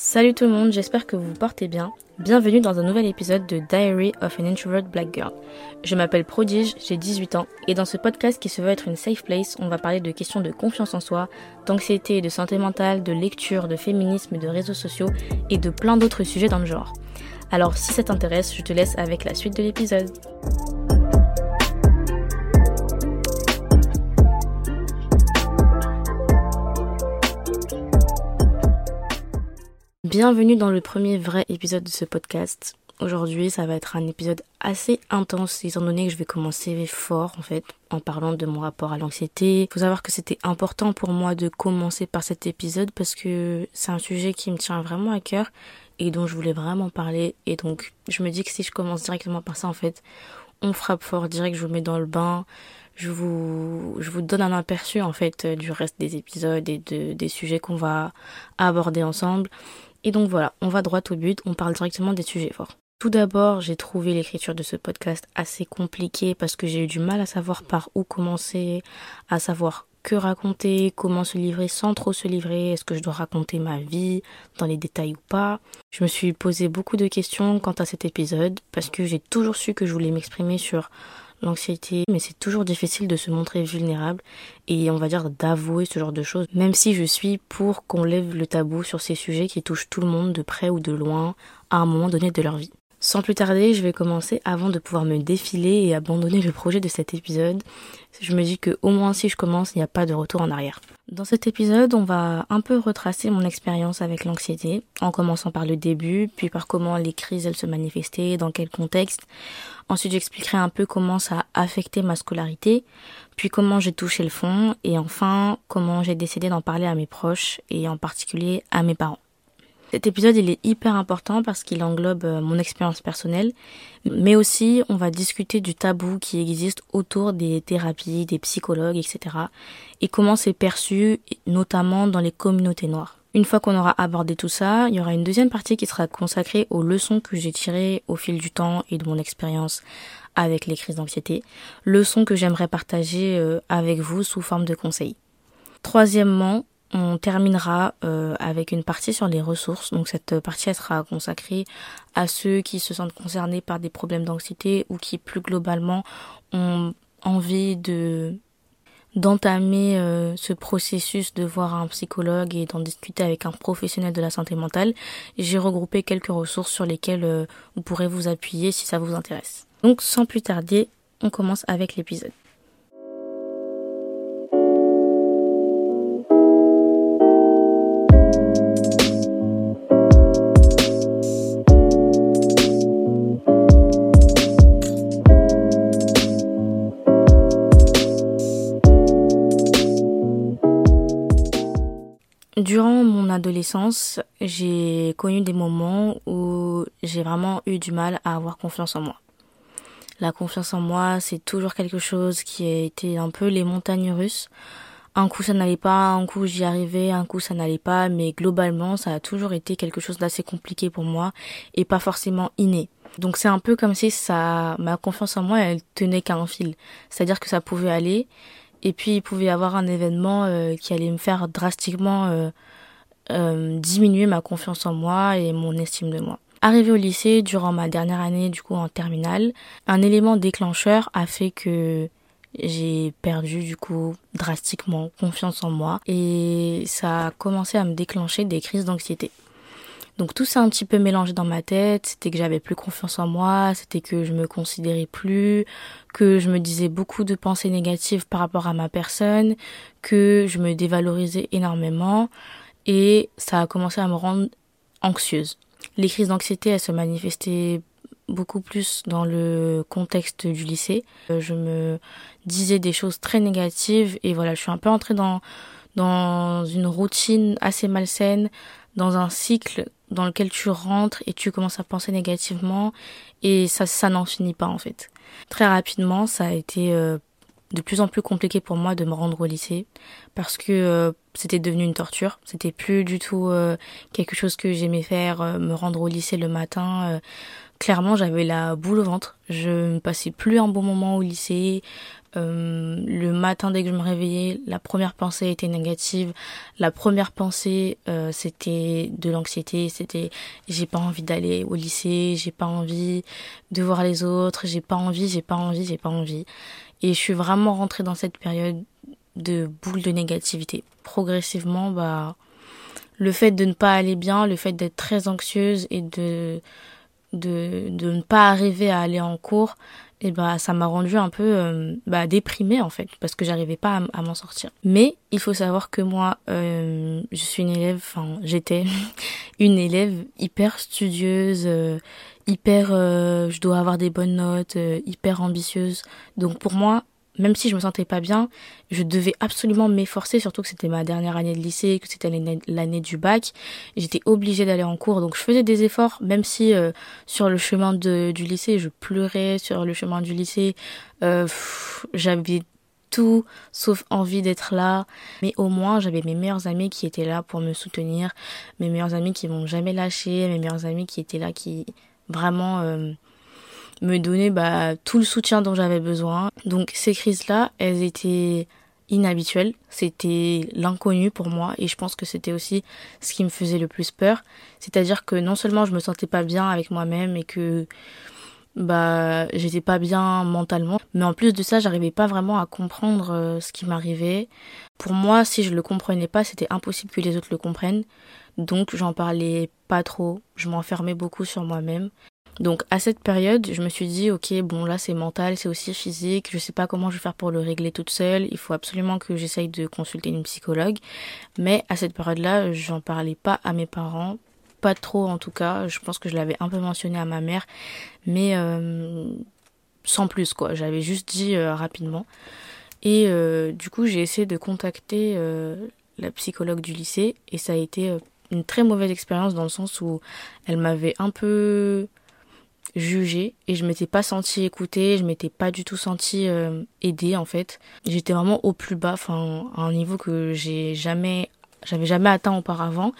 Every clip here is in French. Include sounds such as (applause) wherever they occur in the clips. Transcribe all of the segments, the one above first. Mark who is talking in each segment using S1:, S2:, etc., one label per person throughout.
S1: Salut tout le monde, j'espère que vous vous portez bien. Bienvenue dans un nouvel épisode de Diary of an Introvert Black Girl. Je m'appelle Prodige, j'ai 18 ans et dans ce podcast qui se veut être une safe place, on va parler de questions de confiance en soi, d'anxiété, de santé mentale, de lecture, de féminisme, de réseaux sociaux et de plein d'autres sujets dans le genre. Alors si ça t'intéresse, je te laisse avec la suite de l'épisode. Bienvenue dans le premier vrai épisode de ce podcast. Aujourd'hui, ça va être un épisode assez intense, étant donné que je vais commencer fort, en fait, en parlant de mon rapport à l'anxiété. Il faut savoir que c'était important pour moi de commencer par cet épisode parce que c'est un sujet qui me tient vraiment à cœur et dont je voulais vraiment parler. Et donc, je me dis que si je commence directement par ça, en fait, on frappe fort direct, je vous mets dans le bain. Je vous, je vous donne un aperçu, en fait, du reste des épisodes et de, des sujets qu'on va aborder ensemble. Et donc voilà, on va droit au but, on parle directement des sujets forts. Tout d'abord, j'ai trouvé l'écriture de ce podcast assez compliquée parce que j'ai eu du mal à savoir par où commencer, à savoir que raconter, comment se livrer sans trop se livrer, est-ce que je dois raconter ma vie dans les détails ou pas. Je me suis posé beaucoup de questions quant à cet épisode parce que j'ai toujours su que je voulais m'exprimer sur l'anxiété, mais c'est toujours difficile de se montrer vulnérable et on va dire d'avouer ce genre de choses, même si je suis pour qu'on lève le tabou sur ces sujets qui touchent tout le monde de près ou de loin à un moment donné de leur vie. Sans plus tarder, je vais commencer avant de pouvoir me défiler et abandonner le projet de cet épisode. Je me dis que au moins si je commence, il n'y a pas de retour en arrière. Dans cet épisode, on va un peu retracer mon expérience avec l'anxiété, en commençant par le début, puis par comment les crises elles se manifestaient, dans quel contexte. Ensuite, j'expliquerai un peu comment ça a affecté ma scolarité, puis comment j'ai touché le fond, et enfin comment j'ai décidé d'en parler à mes proches, et en particulier à mes parents. Cet épisode, il est hyper important parce qu'il englobe euh, mon expérience personnelle, mais aussi on va discuter du tabou qui existe autour des thérapies, des psychologues, etc. et comment c'est perçu, notamment dans les communautés noires. Une fois qu'on aura abordé tout ça, il y aura une deuxième partie qui sera consacrée aux leçons que j'ai tirées au fil du temps et de mon expérience avec les crises d'anxiété, leçons que j'aimerais partager euh, avec vous sous forme de conseils. Troisièmement, on terminera euh, avec une partie sur les ressources. Donc cette partie sera consacrée à ceux qui se sentent concernés par des problèmes d'anxiété ou qui plus globalement ont envie de d'entamer euh, ce processus de voir un psychologue et d'en discuter avec un professionnel de la santé mentale. J'ai regroupé quelques ressources sur lesquelles euh, vous pourrez vous appuyer si ça vous intéresse. Donc sans plus tarder, on commence avec l'épisode. Adolescence, j'ai connu des moments où j'ai vraiment eu du mal à avoir confiance en moi. La confiance en moi, c'est toujours quelque chose qui a été un peu les montagnes russes. Un coup ça n'allait pas, un coup j'y arrivais, un coup ça n'allait pas, mais globalement ça a toujours été quelque chose d'assez compliqué pour moi et pas forcément inné. Donc c'est un peu comme si ça, ma confiance en moi, elle tenait qu'à un fil. C'est-à-dire que ça pouvait aller, et puis il pouvait y avoir un événement euh, qui allait me faire drastiquement euh, euh, diminuer ma confiance en moi et mon estime de moi. Arrivé au lycée, durant ma dernière année du coup en terminale, un élément déclencheur a fait que j'ai perdu du coup drastiquement confiance en moi et ça a commencé à me déclencher des crises d'anxiété. Donc tout s'est un petit peu mélangé dans ma tête, c'était que j'avais plus confiance en moi, c'était que je me considérais plus, que je me disais beaucoup de pensées négatives par rapport à ma personne, que je me dévalorisais énormément et ça a commencé à me rendre anxieuse. Les crises d'anxiété, elles se manifestaient beaucoup plus dans le contexte du lycée. Euh, je me disais des choses très négatives et voilà, je suis un peu entrée dans dans une routine assez malsaine, dans un cycle dans lequel tu rentres et tu commences à penser négativement et ça, ça n'en finit pas en fait. Très rapidement, ça a été euh, de plus en plus compliqué pour moi de me rendre au lycée parce que euh, c'était devenu une torture. C'était plus du tout euh, quelque chose que j'aimais faire, me rendre au lycée le matin. clairement, j'avais la boule au ventre. Je ne passais plus un bon moment au lycée. Euh, le matin dès que je me réveillais, la première pensée était négative. La première pensée, euh, c'était de l'anxiété. C'était j'ai pas envie d'aller au lycée, j'ai pas envie de voir les autres, j'ai pas envie, j'ai pas envie, j'ai pas envie. Et je suis vraiment rentrée dans cette période de boule de négativité. Progressivement, bah, le fait de ne pas aller bien, le fait d'être très anxieuse et de, de, de ne pas arriver à aller en cours, et bah ça m'a rendu un peu euh, bah, déprimée en fait parce que j'arrivais pas à, m'en sortir. Mais il faut savoir que moi euh, je suis une élève, enfin j'étais (laughs) une élève hyper studieuse, euh, hyper je dois avoir des bonnes notes, hyper ambitieuse. Donc pour moi même si je me sentais pas bien, je devais absolument m'efforcer, surtout que c'était ma dernière année de lycée, que c'était l'année du bac. J'étais obligée d'aller en cours, donc je faisais des efforts, même si euh, sur le chemin de, du lycée, je pleurais, sur le chemin du lycée, euh, j'avais tout sauf envie d'être là. Mais au moins, j'avais mes meilleurs amis qui étaient là pour me soutenir, mes meilleurs amis qui m'ont jamais lâché, mes meilleurs amis qui étaient là, qui vraiment... Euh, me donner bah, tout le soutien dont j'avais besoin. Donc ces crises-là, elles étaient inhabituelles, c'était l'inconnu pour moi et je pense que c'était aussi ce qui me faisait le plus peur. C'est-à-dire que non seulement je me sentais pas bien avec moi-même et que bah j'étais pas bien mentalement, mais en plus de ça, j'arrivais pas vraiment à comprendre euh, ce qui m'arrivait. Pour moi, si je le comprenais pas, c'était impossible que les autres le comprennent. Donc j'en parlais pas trop, je m'enfermais beaucoup sur moi-même. Donc à cette période, je me suis dit ok bon là c'est mental, c'est aussi physique, je sais pas comment je vais faire pour le régler toute seule, il faut absolument que j'essaye de consulter une psychologue. Mais à cette période-là, j'en parlais pas à mes parents, pas trop en tout cas, je pense que je l'avais un peu mentionné à ma mère, mais euh, sans plus quoi, j'avais juste dit euh, rapidement. Et euh, du coup j'ai essayé de contacter la psychologue du lycée. Et ça a été une très mauvaise expérience dans le sens où elle m'avait un peu jugée et je m'étais pas sentie écoutée, je m'étais pas du tout sentie euh, aidée en fait. J'étais vraiment au plus bas, enfin à un niveau que j'ai jamais j'avais jamais atteint auparavant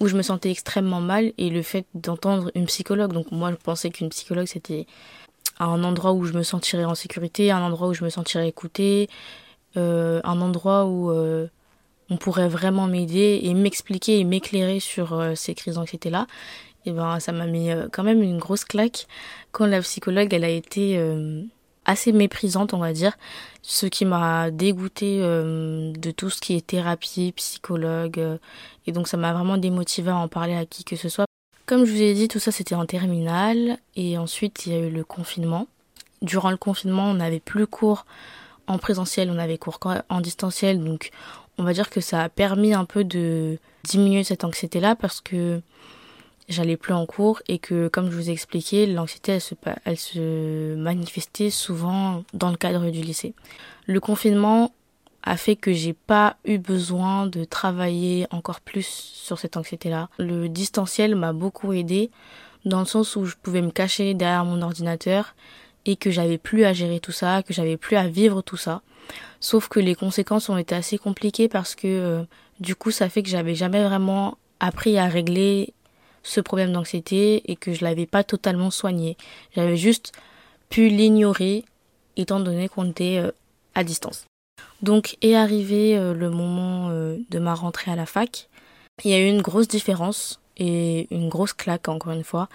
S1: où je me sentais extrêmement mal et le fait d'entendre une psychologue donc moi je pensais qu'une psychologue c'était un endroit où je me sentirais en sécurité, un endroit où je me sentirais écoutée, euh, un endroit où euh, on pourrait vraiment m'aider et m'expliquer et m'éclairer sur ces crises d'anxiété là et ben ça m'a mis euh, quand même une grosse claque quand la psychologue elle a été euh, assez méprisante on va dire. Ce qui m'a dégoûté euh, de tout ce qui est thérapie psychologue et donc ça m'a vraiment démotivé à en parler à qui que ce soit. Comme je vous ai dit tout ça c'était en terminale et ensuite il y a eu le confinement. Durant le confinement on n'avait plus cours en présentiel on avait cours en distanciel donc on va dire que ça a permis un peu de diminuer cette anxiété là parce que j'allais plus en cours et que, comme je vous ai expliqué, l'anxiété, elle se manifestait souvent dans le cadre du lycée. Le confinement a fait que j'ai pas eu besoin de travailler encore plus sur cette anxiété-là. Le distanciel m'a beaucoup aidé dans le sens où je pouvais me cacher derrière mon ordinateur et que j'avais plus à gérer tout ça, que j'avais plus à vivre tout ça. Sauf que les conséquences ont été assez compliquées parce que euh, du coup ça fait que j'avais jamais vraiment appris à régler ce problème d'anxiété et que je l'avais pas totalement soigné. J'avais juste pu l'ignorer étant donné qu'on était euh, à distance. Donc est arrivé euh, le moment de ma rentrée à la fac. Il y a eu une grosse différence et une grosse claque encore une fois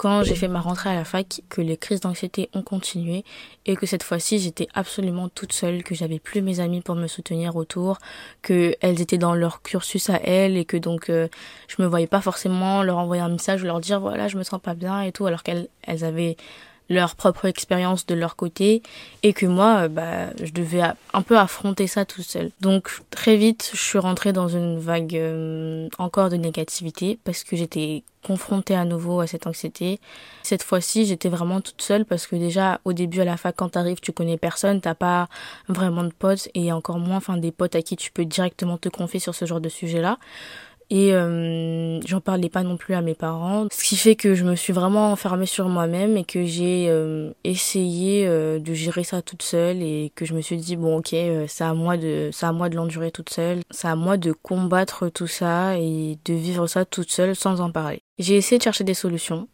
S1: quand j'ai fait ma rentrée à la fac que les crises d'anxiété ont continué et que cette fois-ci j'étais absolument toute seule que j'avais plus mes amis pour me soutenir autour que elles étaient dans leur cursus à elles et que donc euh, je me voyais pas forcément leur envoyer un message ou leur dire voilà je me sens pas bien et tout alors qu'elles elles avaient leur propre expérience de leur côté et que moi euh, bah je devais un peu affronter ça tout seul. Donc très vite, je suis rentrée dans une vague euh, encore de négativité parce que j'étais confrontée à nouveau à cette anxiété. Cette fois-ci, j'étais vraiment toute seule parce que déjà au début à la fac quand t'arrives, tu connais personne, t'as pas vraiment de potes et encore moins enfin des potes à qui tu peux directement te confier sur ce genre de sujet-là et euh, j'en parlais pas non plus à mes parents. Ce qui fait que je me suis vraiment enfermée sur moi-même et que j'ai euh, essayé euh, de gérer ça toute seule et que je me suis dit bon ok c'est à moi de c'est à moi de l'endurer toute seule. C'est à moi de combattre tout ça et de vivre ça toute seule sans en parler. J'ai essayé de chercher des solutions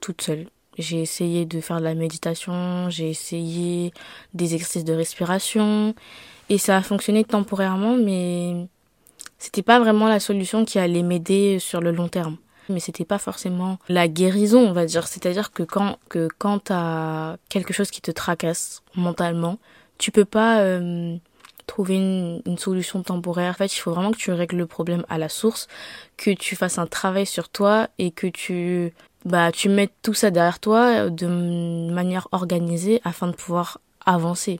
S1: toute seule. J'ai essayé de faire de la méditation, j'ai essayé des exercices de respiration et ça a fonctionné temporairement mais c'était pas vraiment la solution qui allait m'aider sur le long terme. Mais c'était pas forcément la guérison, on va dire. C'est-à-dire que quand, que quand t'as quelque chose qui te tracasse mentalement, tu peux pas euh, trouver une, une, solution temporaire. En fait, il faut vraiment que tu règles le problème à la source, que tu fasses un travail sur toi et que tu bah tu mettes tout ça derrière toi de manière organisée afin de pouvoir avancer.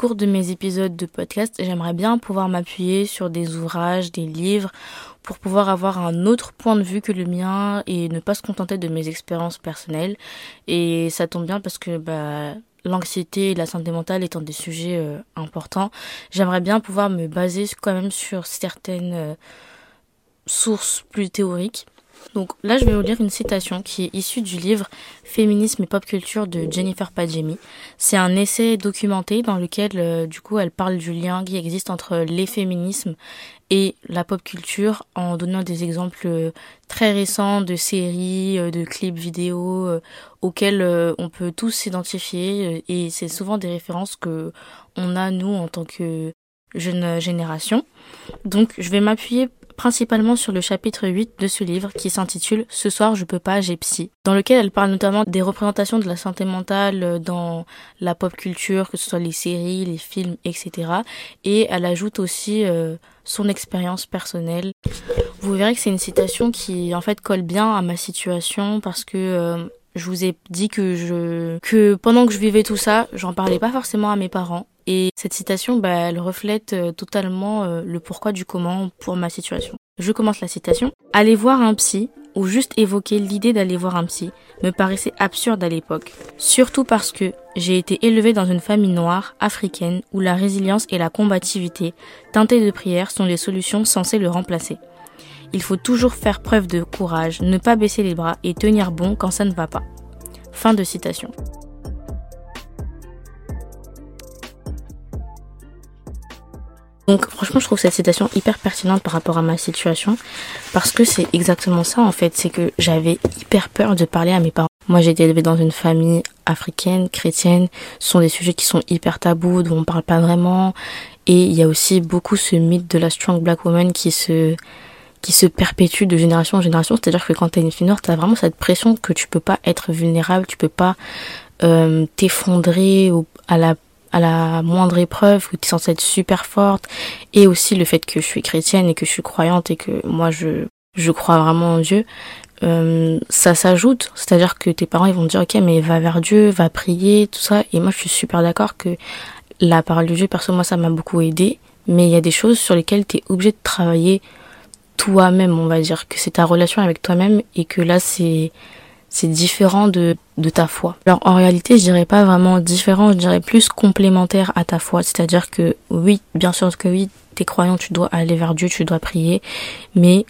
S1: Cours de mes épisodes de podcast, j'aimerais bien pouvoir m'appuyer sur des ouvrages, des livres, pour pouvoir avoir un autre point de vue que le mien et ne pas se contenter de mes expériences personnelles. Et ça tombe bien parce que bah, l'anxiété et la santé mentale étant des sujets euh, importants, j'aimerais bien pouvoir me baser quand même sur certaines euh, sources plus théoriques donc là, je vais vous lire une citation qui est issue du livre Féminisme et pop culture de Jennifer Padjemi. C'est un essai documenté dans lequel, euh, du coup, elle parle du lien qui existe entre les féminismes et la pop culture en donnant des exemples euh, très récents de séries, euh, de clips vidéo auxquels on peut tous s'identifier et c'est souvent des références que on a nous en tant que jeune génération. Donc je vais m'appuyer principalement sur le chapitre 8 de ce livre qui s'intitule Ce soir je peux pas, j'ai psy, dans lequel elle parle notamment des représentations de la santé mentale dans la pop culture, que ce soit les séries, les films, etc. Et elle ajoute aussi euh, son expérience personnelle. Vous verrez que c'est une citation qui en fait colle bien à ma situation parce que euh, je vous ai dit que je que pendant que je vivais tout ça, j'en parlais pas forcément à mes parents et cette citation, bah, elle reflète euh, totalement euh, le pourquoi du comment pour ma situation. Je commence la citation. Aller voir un psy, ou juste évoquer l'idée d'aller voir un psy, me paraissait absurde à l'époque. Surtout parce que j'ai été élevée dans une famille noire, africaine, où la résilience et la combativité, teintées de prière, sont les solutions censées le remplacer. Il faut toujours faire preuve de courage, ne pas baisser les bras et tenir bon quand ça ne va pas. Fin de citation. Donc franchement, je trouve cette citation hyper pertinente par rapport à ma situation parce que c'est exactement ça en fait, c'est que j'avais hyper peur de parler à mes parents. Moi, j'ai été élevée dans une famille africaine, chrétienne. Ce sont des sujets qui sont hyper tabous, dont on parle pas vraiment. Et il y a aussi beaucoup ce mythe de la strong black woman qui se qui se perpétue de génération en génération. C'est-à-dire que quand t'es une fille noire, t'as vraiment cette pression que tu peux pas être vulnérable, tu peux pas euh, t'effondrer à la à la moindre épreuve, où tu es censée être super forte, et aussi le fait que je suis chrétienne et que je suis croyante et que moi je, je crois vraiment en Dieu, euh, ça s'ajoute. C'est-à-dire que tes parents ils vont dire ok mais va vers Dieu, va prier, tout ça. Et moi je suis super d'accord que la parole de Dieu, perso moi ça m'a beaucoup aidé, mais il y a des choses sur lesquelles tu es obligé de travailler toi-même, on va dire, que c'est ta relation avec toi-même et que là c'est c'est différent de, de ta foi. Alors en réalité, je dirais pas vraiment différent, je dirais plus complémentaire à ta foi. C'est-à-dire que oui, bien sûr que oui, t'es croyant, tu dois aller vers Dieu, tu dois prier, mais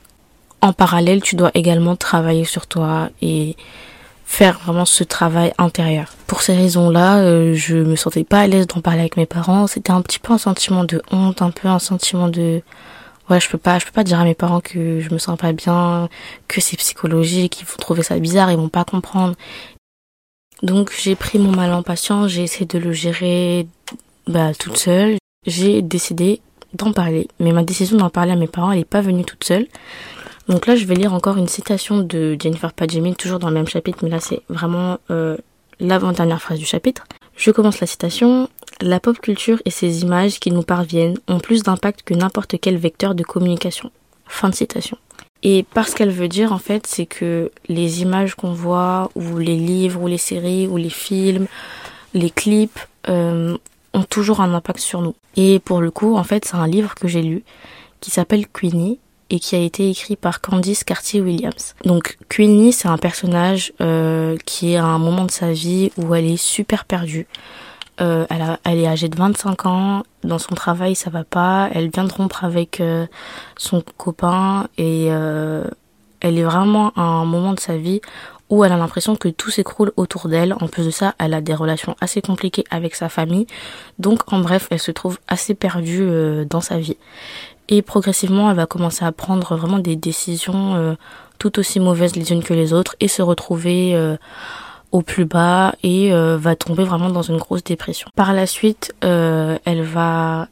S1: en parallèle, tu dois également travailler sur toi et faire vraiment ce travail intérieur. Pour ces raisons-là, euh, je me sentais pas à l'aise d'en parler avec mes parents. C'était un petit peu un sentiment de honte, un peu un sentiment de je peux pas, peux pas dire à mes parents que je me sens pas bien, que c'est psychologique, qu'ils vont trouver ça bizarre, ils vont pas comprendre. Donc j'ai pris mon mal en patience, j'ai essayé de le gérer bah, toute seule. J'ai décidé d'en parler, mais ma décision d'en parler à mes parents, elle pas venue toute seule. Donc là, je vais lire encore une citation de Jennifer Padjemi, toujours dans le même chapitre, mais là c'est vraiment euh, l'avant-dernière phrase du chapitre. Je commence la citation. La pop culture et ses images qui nous parviennent ont plus d'impact que n'importe quel vecteur de communication. Fin de citation. Et parce qu'elle veut dire en fait, c'est que les images qu'on voit, ou les livres, ou les séries, ou les films, les clips, euh, ont toujours un impact sur nous. Et pour le coup, en fait, c'est un livre que j'ai lu qui s'appelle Queenie et qui a été écrit par Candice Cartier-Williams. Donc Queenie, c'est un personnage euh, qui est à un moment de sa vie où elle est super perdue. Euh, elle, est âgée de 25 ans. Dans son travail, ça va pas. Elle vient de rompre avec euh, son copain et euh, elle est vraiment à un moment de sa vie où elle a l'impression que tout s'écroule autour d'elle. En plus de ça, elle a des relations assez compliquées avec sa famille. Donc en bref, elle se trouve assez perdue dans sa vie. Et progressivement, elle va commencer à prendre vraiment des décisions tout aussi mauvaises les unes que les autres et se retrouver au plus bas et va tomber vraiment dans une grosse dépression. Par la suite, elle va...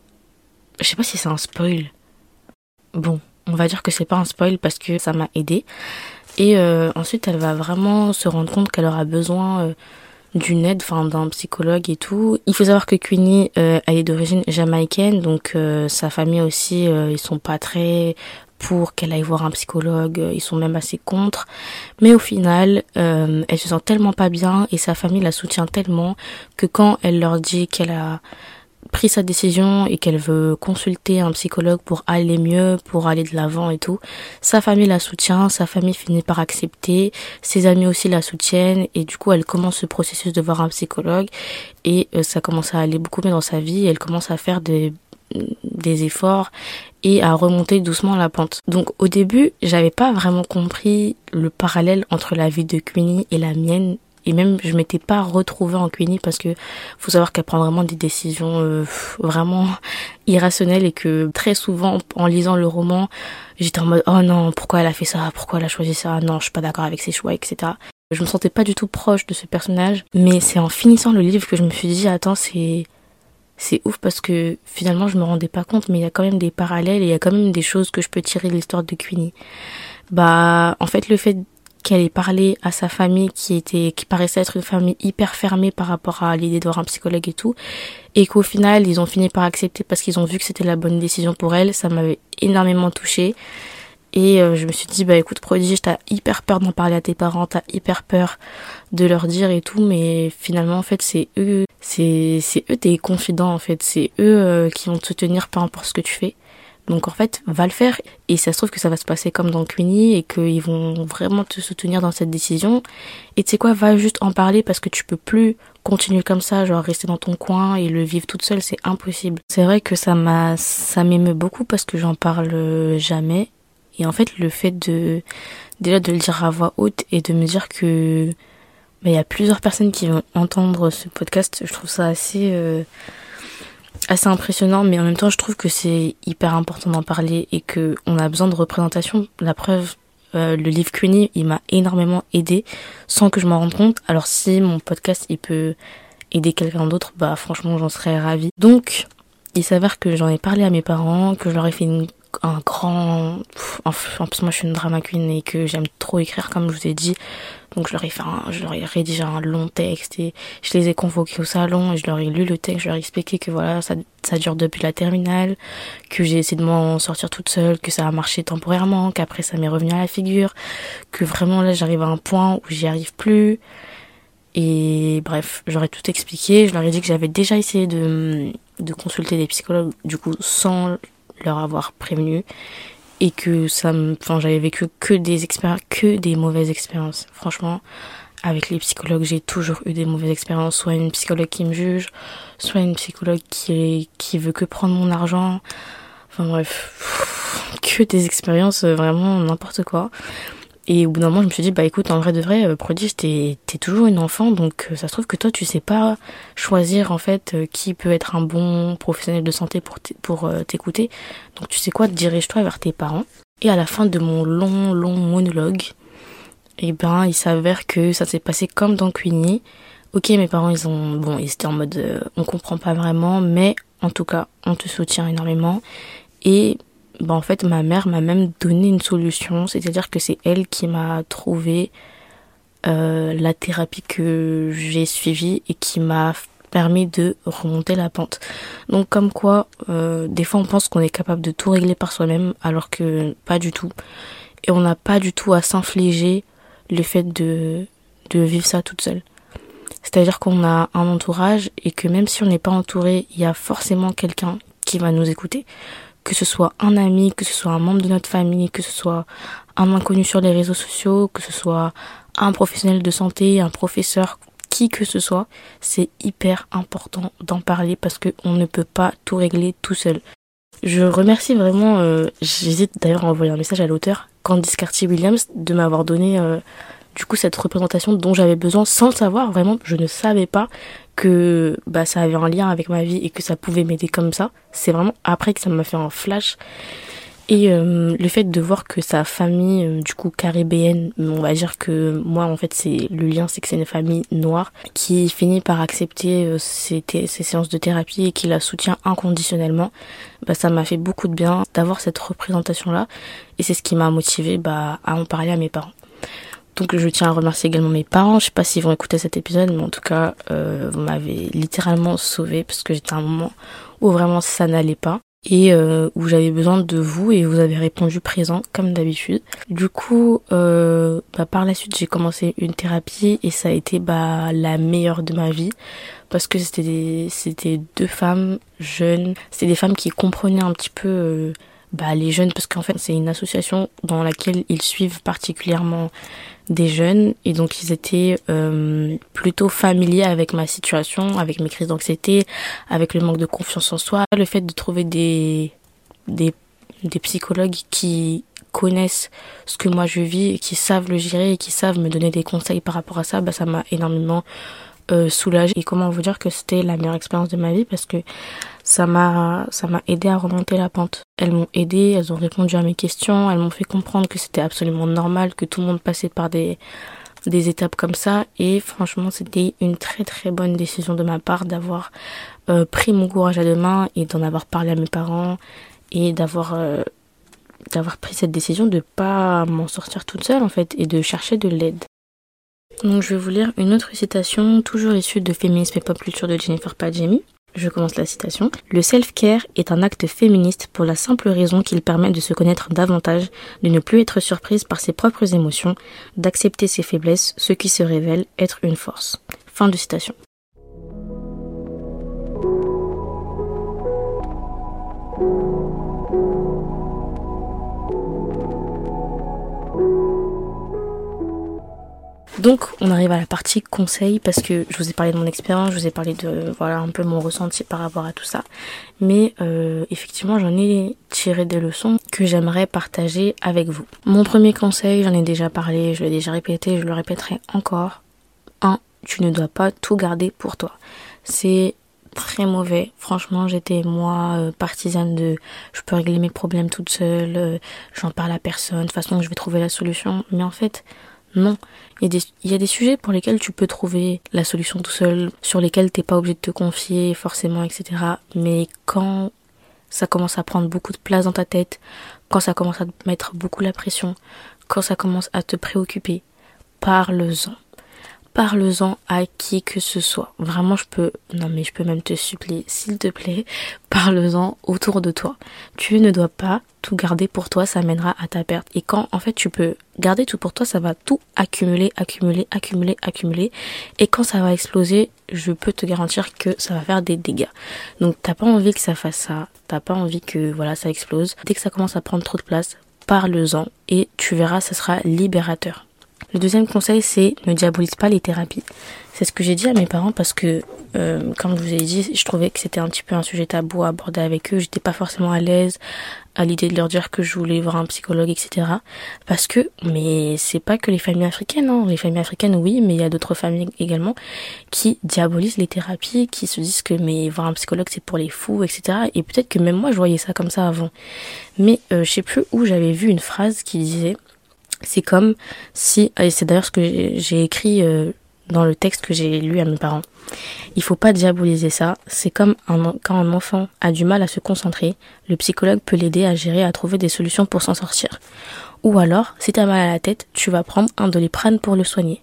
S1: Je sais pas si c'est un spoil. Bon, on va dire que c'est pas un spoil parce que ça m'a aidé. Et euh, ensuite, elle va vraiment se rendre compte qu'elle aura besoin euh, d'une aide, enfin d'un psychologue et tout. Il faut savoir que Queenie, euh, elle est d'origine jamaïcaine, donc sa famille aussi, ils sont pas très pour qu'elle aille voir un psychologue, ils sont même assez contre. Mais au final, elle se sent tellement pas bien et sa famille la soutient tellement que quand elle leur dit qu'elle a pris sa décision et qu'elle veut consulter un psychologue pour aller mieux, pour aller de l'avant et tout, sa famille la soutient, sa famille finit par accepter, ses amis aussi la soutiennent et du coup elle commence ce processus de voir un psychologue et euh, ça commence à aller beaucoup mieux dans sa vie, elle commence à faire des des efforts et à remonter doucement la pente. Donc au début, j'avais pas vraiment compris le parallèle entre la vie de Queenie et la mienne. Et même je m'étais pas retrouvée en Queenie parce que faut savoir qu'elle prend vraiment des décisions euh, vraiment (laughs) irrationnelles et que très souvent en lisant le roman j'étais en mode oh non pourquoi elle a fait ça? Pourquoi elle a choisi ça? Non je suis pas d'accord avec ses choix etc je me sentais pas du tout proche de ce personnage mais c'est en finissant le livre que je me suis dit attends c'est c'est ouf parce que finalement je me rendais pas compte mais il y a quand même des parallèles et il y a quand même des choses que je peux tirer de l'histoire de Queenie. Bah en fait le fait qu'elle ait parlé à sa famille qui était qui paraissait être une famille hyper fermée par rapport à l'idée d'avoir un psychologue et tout et qu'au final ils ont fini par accepter parce qu'ils ont vu que c'était la bonne décision pour elle ça m'avait énormément touchée et euh, je me suis dit bah écoute prodige t'as hyper peur d'en parler à tes parents t'as hyper peur de leur dire et tout mais finalement en fait c'est eux c'est c'est eux tes confidents en fait c'est eux euh, qui vont te soutenir peu importe ce que tu fais donc en fait, va le faire et ça se trouve que ça va se passer comme dans Queenie et qu'ils vont vraiment te soutenir dans cette décision. Et tu sais quoi, va juste en parler parce que tu peux plus continuer comme ça, genre rester dans ton coin et le vivre toute seule, c'est impossible. C'est vrai que ça m'a ça m'émeut beaucoup parce que j'en parle jamais et en fait le fait de déjà de le dire à voix haute et de me dire que bah, il y a plusieurs personnes qui vont entendre ce podcast, je trouve ça assez euh, assez impressionnant, mais en même temps, je trouve que c'est hyper important d'en parler et que on a besoin de représentation. La preuve, euh, le livre Queenie, il m'a énormément aidé sans que je m'en rende compte. Alors si mon podcast, il peut aider quelqu'un d'autre, bah franchement, j'en serais ravie. Donc, il s'avère que j'en ai parlé à mes parents, que je leur ai fait une un grand en plus moi je suis une drama queen et que j'aime trop écrire comme je vous ai dit. Donc je leur ai fait un, je leur ai rédigé un long texte et je les ai convoqués au salon et je leur ai lu le texte. Je leur ai expliqué que voilà ça ça dure depuis la terminale que j'ai essayé de m'en sortir toute seule que ça a marché temporairement qu'après ça m'est revenu à la figure que vraiment là j'arrive à un point où j'y arrive plus. Et bref j'aurais tout expliqué. Je leur ai dit que j'avais déjà essayé de de consulter des psychologues du coup sans leur avoir prévenu et que ça me enfin j'avais vécu que des expériences que des mauvaises expériences. Franchement avec les psychologues j'ai toujours eu des mauvaises expériences. Soit une psychologue qui me juge soit une psychologue qui qui veut que prendre mon argent. Enfin bref que des expériences euh, vraiment n'importe quoi et au bout d'un moment, je me suis dit, bah écoute, en vrai de vrai, euh, prodige, t'es es toujours une enfant, donc euh, ça se trouve que toi, tu sais pas choisir en fait euh, qui peut être un bon professionnel de santé pour t'écouter. Donc tu sais quoi, dirige-toi vers tes parents. Et à la fin de mon long, long monologue, eh ben, il s'avère que ça s'est passé comme dans Queenie. Ok, mes parents, ils ont, bon, ils étaient en mode, on comprend pas vraiment, mais en tout cas, on te soutient énormément. Et bah en fait ma mère m'a même donné une solution, c'est-à-dire que c'est elle qui m'a trouvé euh, la thérapie que j'ai suivie et qui m'a permis de remonter la pente. Donc comme quoi, euh, des fois on pense qu'on est capable de tout régler par soi-même alors que pas du tout. Et on n'a pas du tout à s'infliger le fait de, de vivre ça toute seule. C'est-à-dire qu'on a un entourage et que même si on n'est pas entouré, il y a forcément quelqu'un qui va nous écouter que ce soit un ami, que ce soit un membre de notre famille, que ce soit un inconnu sur les réseaux sociaux, que ce soit un professionnel de santé, un professeur, qui que ce soit, c'est hyper important d'en parler parce qu'on ne peut pas tout régler tout seul. Je remercie vraiment, euh, j'hésite d'ailleurs à envoyer un message à l'auteur Candice Cartier-Williams de m'avoir donné euh, du coup cette représentation dont j'avais besoin sans le savoir. Vraiment, je ne savais pas que bah, ça avait un lien avec ma vie et que ça pouvait m'aider comme ça. C'est vraiment après que ça m'a fait un flash. Et euh, le fait de voir que sa famille, euh, du coup caribéenne, on va dire que moi en fait c'est le lien, c'est que c'est une famille noire qui finit par accepter euh, ces, séances de thérapie et qui la soutient inconditionnellement. Bah ça m'a fait beaucoup de bien d'avoir cette représentation là et c'est ce qui m'a motivé bah à en parler à mes parents. Donc je tiens à remercier également mes parents. Je sais pas s'ils vont écouter cet épisode, mais en tout cas, vous m'avez littéralement sauvé parce que j'étais à un moment où vraiment ça n'allait pas et euh, où j'avais besoin de vous et vous avez répondu présent comme d'habitude. Du coup, euh, bah, par la suite j'ai commencé une thérapie et ça a été bah, la meilleure de ma vie parce que c'était c'était deux femmes jeunes, c'était des femmes qui comprenaient un petit peu euh, bah, les jeunes parce qu'en fait c'est une association dans laquelle ils suivent particulièrement des jeunes et donc ils étaient euh, plutôt familiers avec ma situation, avec mes crises d'anxiété, avec le manque de confiance en soi, le fait de trouver des des, des psychologues qui connaissent ce que moi je vis qui savent le gérer et qui savent me donner des conseils par rapport à ça, bah ça m'a énormément euh, et comment vous dire que c'était la meilleure expérience de ma vie parce que ça m'a ça m'a aidé à remonter la pente. Elles m'ont aidé, elles ont répondu à mes questions, elles m'ont fait comprendre que c'était absolument normal que tout le monde passait par des des étapes comme ça et franchement c'était une très très bonne décision de ma part d'avoir euh, pris mon courage à deux mains et d'en avoir parlé à mes parents et d'avoir euh, d'avoir pris cette décision de pas m'en sortir toute seule en fait et de chercher de l'aide. Donc je vais vous lire une autre citation toujours issue de Féminisme et Pop Culture de Jennifer Padjemi. Je commence la citation. Le self-care est un acte féministe pour la simple raison qu'il permet de se connaître davantage, de ne plus être surprise par ses propres émotions, d'accepter ses faiblesses, ce qui se révèle être une force. Fin de citation. Donc on arrive à la partie conseil parce que je vous ai parlé de mon expérience, je vous ai parlé de voilà un peu mon ressenti par rapport à tout ça. Mais euh, effectivement j'en ai tiré des leçons que j'aimerais partager avec vous. Mon premier conseil, j'en ai déjà parlé, je l'ai déjà répété, je le répéterai encore. 1. Tu ne dois pas tout garder pour toi. C'est très mauvais. Franchement, j'étais moi euh, partisane de je peux régler mes problèmes toute seule, euh, j'en parle à personne, de toute façon je vais trouver la solution. Mais en fait, non. Il y, a des, sujets pour lesquels tu peux trouver la solution tout seul, sur lesquels t'es pas obligé de te confier forcément, etc. Mais quand ça commence à prendre beaucoup de place dans ta tête, quand ça commence à mettre beaucoup la pression, quand ça commence à te préoccuper, parle-en parle-en à qui que ce soit. Vraiment, je peux, non mais je peux même te supplier, s'il te plaît, (laughs) parle-en autour de toi. Tu ne dois pas tout garder pour toi, ça mènera à ta perte. Et quand, en fait, tu peux garder tout pour toi, ça va tout accumuler, accumuler, accumuler, accumuler. Et quand ça va exploser, je peux te garantir que ça va faire des dégâts. Donc, t'as pas envie que ça fasse ça. T'as pas envie que, voilà, ça explose. Dès que ça commence à prendre trop de place, parle-en et tu verras, ça sera libérateur. Le deuxième conseil, c'est ne diabolise pas les thérapies. C'est ce que j'ai dit à mes parents parce que, euh, comme je vous ai dit, je trouvais que c'était un petit peu un sujet tabou à aborder avec eux. J'étais pas forcément à l'aise à l'idée de leur dire que je voulais voir un psychologue, etc. Parce que, mais c'est pas que les familles africaines, hein. Les familles africaines, oui, mais il y a d'autres familles également qui diabolisent les thérapies, qui se disent que, mais voir un psychologue, c'est pour les fous, etc. Et peut-être que même moi, je voyais ça comme ça avant. Mais, euh, je sais plus où j'avais vu une phrase qui disait, c'est comme si, et c'est d'ailleurs ce que j'ai écrit euh, dans le texte que j'ai lu à mes parents. Il faut pas diaboliser ça. C'est comme un, quand un enfant a du mal à se concentrer, le psychologue peut l'aider à gérer, à trouver des solutions pour s'en sortir. Ou alors, si tu as mal à la tête, tu vas prendre un doliprane pour le soigner.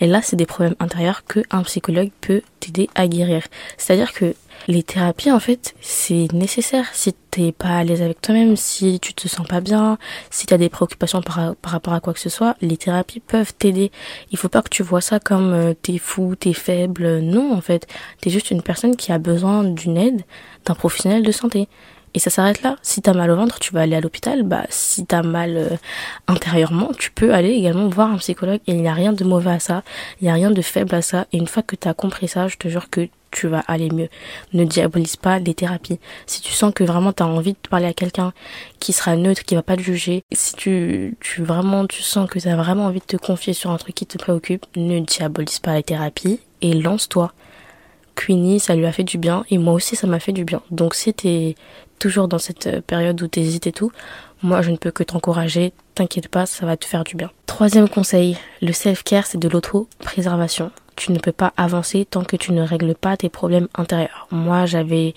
S1: Et là, c'est des problèmes intérieurs que un psychologue peut t'aider à guérir. C'est-à-dire que les thérapies, en fait, c'est nécessaire. Si t'es pas à l'aise avec toi-même, si tu te sens pas bien, si tu as des préoccupations par, rapport à quoi que ce soit, les thérapies peuvent t'aider. Il faut pas que tu vois ça comme euh, t'es fou, t'es faible. Non, en fait, t'es juste une personne qui a besoin d'une aide d'un professionnel de santé. Et ça s'arrête là. Si t'as mal au ventre, tu vas aller à l'hôpital. Bah, si t'as mal euh, intérieurement, tu peux aller également voir un psychologue. Et il n'y a rien de mauvais à ça. Il n'y a rien de faible à ça. Et une fois que t'as compris ça, je te jure que tu vas aller mieux. Ne diabolise pas les thérapies. Si tu sens que vraiment tu as envie de parler à quelqu'un qui sera neutre, qui va pas te juger, si tu, tu vraiment, tu sens que tu as vraiment envie de te confier sur un truc qui te préoccupe, ne diabolise pas les thérapies et lance-toi. Queenie, ça lui a fait du bien et moi aussi ça m'a fait du bien. Donc si t'es toujours dans cette période où t'hésites et tout, moi je ne peux que t'encourager, t'inquiète pas, ça va te faire du bien. Troisième conseil, le self-care c'est de l'auto-préservation tu ne peux pas avancer tant que tu ne règles pas tes problèmes intérieurs. Moi, j'avais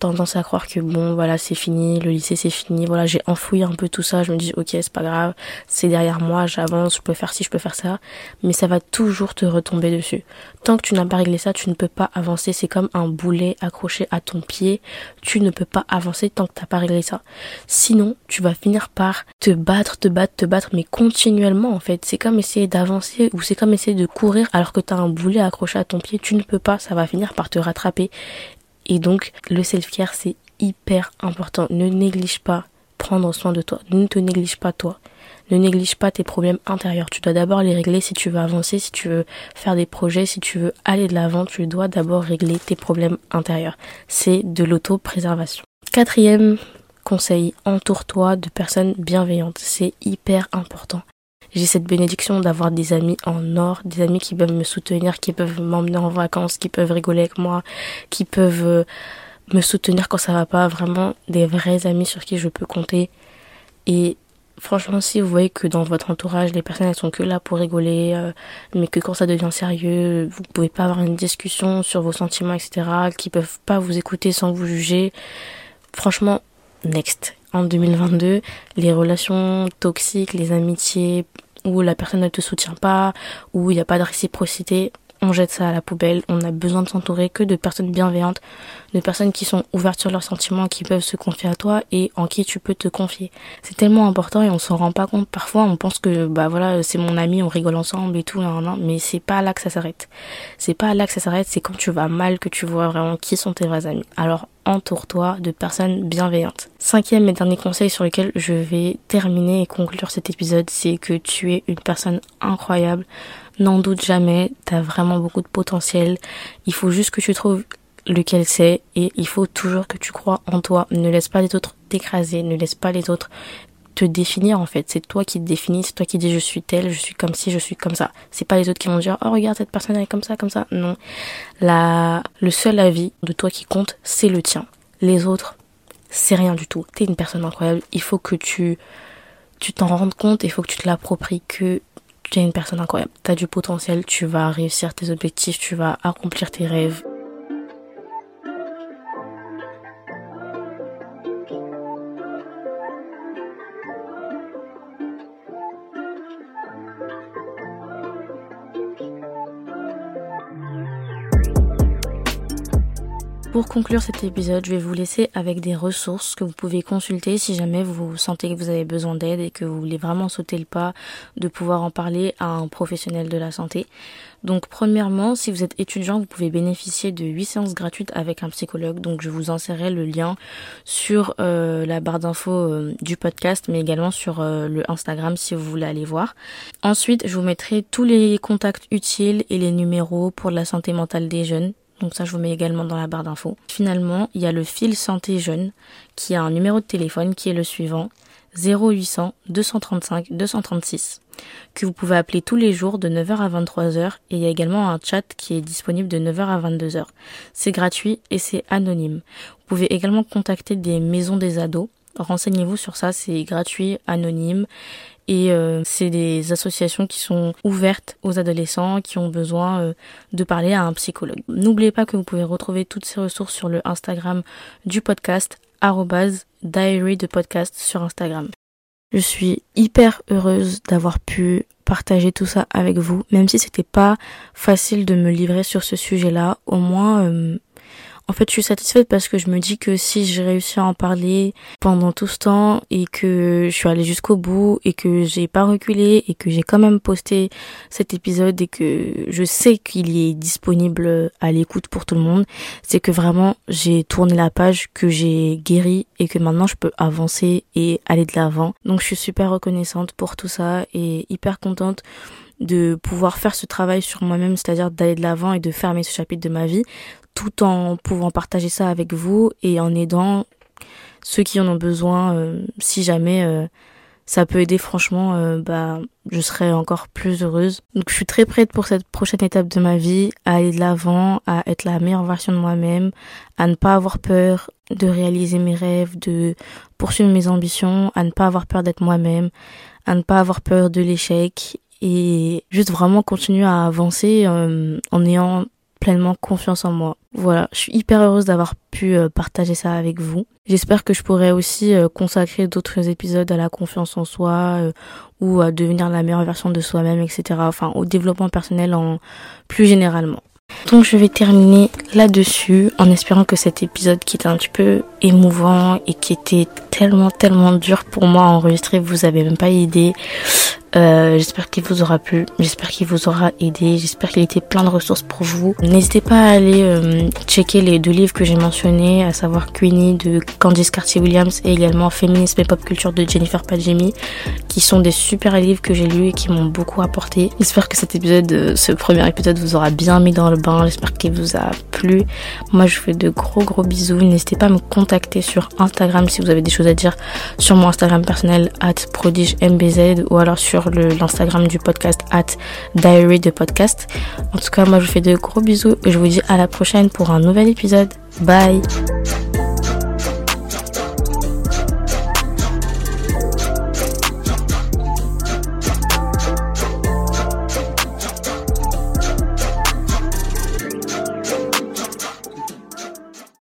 S1: tendance à croire que bon, voilà, c'est fini, le lycée c'est fini, voilà, j'ai enfoui un peu tout ça, je me dis ok, c'est pas grave, c'est derrière moi, j'avance, je peux faire ci, je peux faire ça, mais ça va toujours te retomber dessus. Tant que tu n'as pas réglé ça, tu ne peux pas avancer, c'est comme un boulet accroché à ton pied, tu ne peux pas avancer tant que t'as pas réglé ça. Sinon, tu vas finir par te battre, te battre, te battre, mais continuellement en fait. C'est comme essayer d'avancer ou c'est comme essayer de courir alors que t'as un boulet accroché à ton pied, tu ne peux pas, ça va finir par te rattraper et donc, le self-care, c'est hyper important. Ne néglige pas prendre soin de toi. Ne te néglige pas toi. Ne néglige pas tes problèmes intérieurs. Tu dois d'abord les régler si tu veux avancer, si tu veux faire des projets, si tu veux aller de l'avant. Tu dois d'abord régler tes problèmes intérieurs. C'est de l'auto-préservation. Quatrième conseil, entoure-toi de personnes bienveillantes. C'est hyper important. J'ai cette bénédiction d'avoir des amis en or, des amis qui peuvent me soutenir, qui peuvent m'emmener en vacances, qui peuvent rigoler avec moi, qui peuvent euh, me soutenir quand ça va pas, vraiment des vrais amis sur qui je peux compter. Et franchement, si vous voyez que dans votre entourage, les personnes elles sont que là pour rigoler, euh, mais que quand ça devient sérieux, vous pouvez pas avoir une discussion sur vos sentiments, etc., qui peuvent pas vous écouter sans vous juger, franchement, next en 2022, les relations toxiques, les amitiés où la personne ne te soutient pas, où il n'y a pas de réciprocité, on jette ça à la poubelle. On a besoin de s'entourer que de personnes bienveillantes, de personnes qui sont ouvertes sur leurs sentiments, qui peuvent se confier à toi et en qui tu peux te confier. C'est tellement important et on s'en rend pas compte. Parfois, on pense que bah voilà, c'est mon ami, on rigole ensemble et tout, mais c'est pas là que ça s'arrête. C'est pas là que ça s'arrête. C'est quand tu vas mal que tu vois vraiment qui sont tes vrais amis. Alors entoure-toi de personnes bienveillantes. Cinquième et dernier conseil sur lequel je vais terminer et conclure cet épisode, c'est que tu es une personne incroyable. N'en doute jamais, t'as vraiment beaucoup de potentiel. Il faut juste que tu trouves lequel c'est et il faut toujours que tu crois en toi. Ne laisse pas les autres t'écraser, ne laisse pas les autres te définir en fait. C'est toi qui te définis, c'est toi qui dis je suis tel, je suis comme ci, je suis comme ça. C'est pas les autres qui vont dire oh regarde cette personne elle est comme ça, comme ça. Non. La, le seul avis de toi qui compte, c'est le tien. Les autres, c'est rien du tout. T'es une personne incroyable. Il faut que tu tu t'en rendes compte, il faut que tu te l'appropries que tu es une personne incroyable. Tu as du potentiel, tu vas réussir tes objectifs, tu vas accomplir tes rêves. Pour conclure cet épisode, je vais vous laisser avec des ressources que vous pouvez consulter si jamais vous sentez que vous avez besoin d'aide et que vous voulez vraiment sauter le pas de pouvoir en parler à un professionnel de la santé. Donc premièrement, si vous êtes étudiant, vous pouvez bénéficier de 8 séances gratuites avec un psychologue. Donc je vous insérerai le lien sur euh, la barre d'infos euh, du podcast, mais également sur euh, le Instagram si vous voulez aller voir. Ensuite, je vous mettrai tous les contacts utiles et les numéros pour la santé mentale des jeunes. Donc ça, je vous mets également dans la barre d'infos. Finalement, il y a le fil santé jeune qui a un numéro de téléphone qui est le suivant 0800 235 236 que vous pouvez appeler tous les jours de 9h à 23h et il y a également un chat qui est disponible de 9h à 22h. C'est gratuit et c'est anonyme. Vous pouvez également contacter des maisons des ados. Renseignez-vous sur ça, c'est gratuit, anonyme et euh, c'est des associations qui sont ouvertes aux adolescents qui ont besoin euh, de parler à un psychologue. N'oubliez pas que vous pouvez retrouver toutes ces ressources sur le Instagram du podcast diary de podcast sur Instagram. Je suis hyper heureuse d'avoir pu partager tout ça avec vous, même si c'était pas facile de me livrer sur ce sujet-là. Au moins, euh, En fait, je suis satisfaite parce que je me dis que si j'ai réussi à en parler pendant tout ce temps et que je suis allée jusqu'au bout et que j'ai pas reculé et que j'ai quand même posté cet épisode et que je sais qu'il est disponible à l'écoute pour tout le monde, c'est que vraiment j'ai tourné la page, que j'ai guéri et que maintenant je peux avancer et aller de l'avant. Donc je suis super reconnaissante pour tout ça et hyper contente de pouvoir faire ce travail sur moi-même, c'est-à-dire d'aller de l'avant et de fermer ce chapitre de ma vie, tout en pouvant partager ça avec vous et en aidant ceux qui en ont besoin. Euh, si jamais euh, ça peut aider, franchement, euh, bah, je serai encore plus heureuse. Donc, je suis très prête pour cette prochaine étape de ma vie, à aller de l'avant, à être la meilleure version de moi-même, à ne pas avoir peur de réaliser mes rêves, de poursuivre mes ambitions, à ne pas avoir peur d'être moi-même, à ne pas avoir peur de l'échec et juste vraiment continuer à avancer en ayant pleinement confiance en moi. Voilà, je suis hyper heureuse d'avoir pu euh, partager ça avec vous. J'espère que je pourrai aussi euh, consacrer d'autres épisodes à la confiance en soi euh, ou à devenir la meilleure version de soi-même, etc. Enfin, au développement personnel en plus généralement. Donc je vais terminer là-dessus en espérant que cet épisode qui était un petit peu émouvant et qui était tellement tellement dur pour moi à enregistrer, vous avez même pas idée. Euh, j'espère qu'il vous aura plu, j'espère qu'il vous aura aidé, j'espère qu'il était plein de ressources pour vous. N'hésitez pas à aller euh, checker les deux livres que j'ai mentionnés, à savoir Queenie de Candice Cartier-Williams et également Féminisme et Pop Culture de Jennifer Padjemi, qui sont des super livres que j'ai lus et qui m'ont beaucoup apporté. J'espère que cet épisode, euh, ce premier épisode vous aura bien mis dans le bain, j'espère qu'il vous a plu. Moi je vous fais de gros gros bisous, n'hésitez pas à me contacter sur Instagram si vous avez des choses à dire sur mon Instagram personnel at prodigemebz ou alors l'Instagram du podcast at diary de podcast. En tout cas, moi je vous fais de gros bisous et je vous dis à la prochaine pour un nouvel épisode. Bye